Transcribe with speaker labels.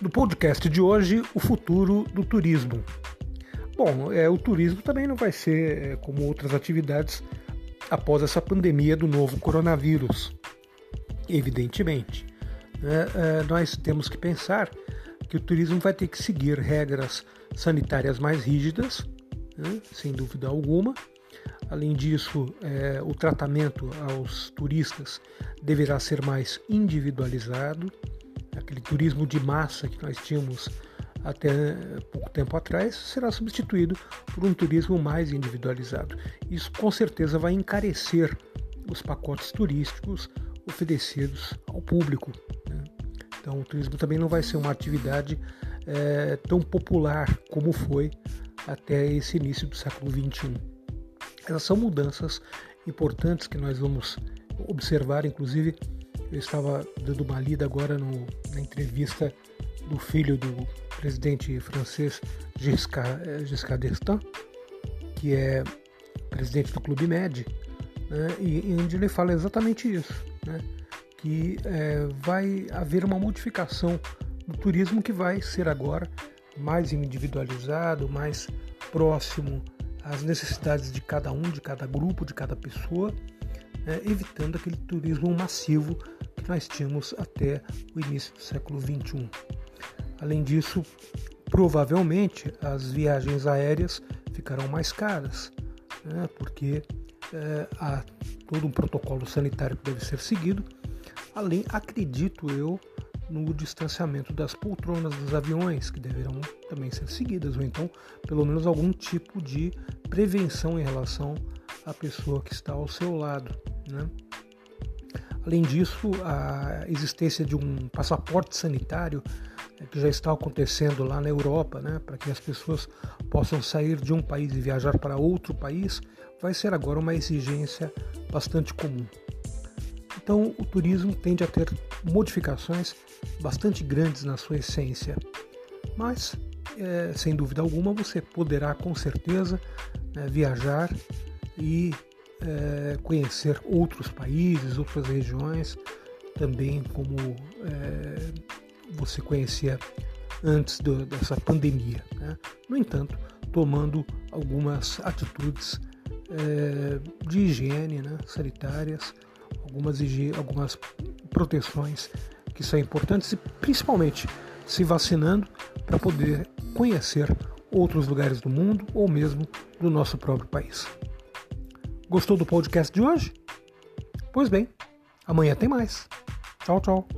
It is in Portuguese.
Speaker 1: No podcast de hoje, o futuro do turismo. Bom, é, o turismo também não vai ser é, como outras atividades após essa pandemia do novo coronavírus, evidentemente. Né? É, nós temos que pensar que o turismo vai ter que seguir regras sanitárias mais rígidas, né? sem dúvida alguma. Além disso, é, o tratamento aos turistas deverá ser mais individualizado aquele turismo de massa que nós tínhamos até pouco tempo atrás, será substituído por um turismo mais individualizado. Isso com certeza vai encarecer os pacotes turísticos oferecidos ao público. Né? Então, o turismo também não vai ser uma atividade é, tão popular como foi até esse início do século XXI. Essas são mudanças importantes que nós vamos observar, inclusive eu estava dando uma lida agora no, na entrevista do filho do presidente francês Giscard, eh, Giscard d'Estaing, que é presidente do Clube Med, né, e, onde ele fala exatamente isso, né, que é, vai haver uma modificação do turismo que vai ser agora mais individualizado, mais próximo às necessidades de cada um, de cada grupo, de cada pessoa, né, evitando aquele turismo massivo nós tínhamos até o início do século XXI. Além disso, provavelmente as viagens aéreas ficarão mais caras, né, porque é, há todo um protocolo sanitário que deve ser seguido, além, acredito eu, no distanciamento das poltronas dos aviões, que deverão também ser seguidas, ou então, pelo menos, algum tipo de prevenção em relação à pessoa que está ao seu lado. Né? Além disso, a existência de um passaporte sanitário né, que já está acontecendo lá na Europa, né, para que as pessoas possam sair de um país e viajar para outro país, vai ser agora uma exigência bastante comum. Então, o turismo tende a ter modificações bastante grandes na sua essência, mas é, sem dúvida alguma você poderá com certeza né, viajar e é, conhecer outros países, outras regiões, também como é, você conhecia antes do, dessa pandemia. Né? No entanto, tomando algumas atitudes é, de higiene né, sanitárias, algumas, algumas proteções que são importantes e principalmente se vacinando para poder conhecer outros lugares do mundo ou mesmo do nosso próprio país. Gostou do podcast de hoje? Pois bem, amanhã tem mais. Tchau, tchau.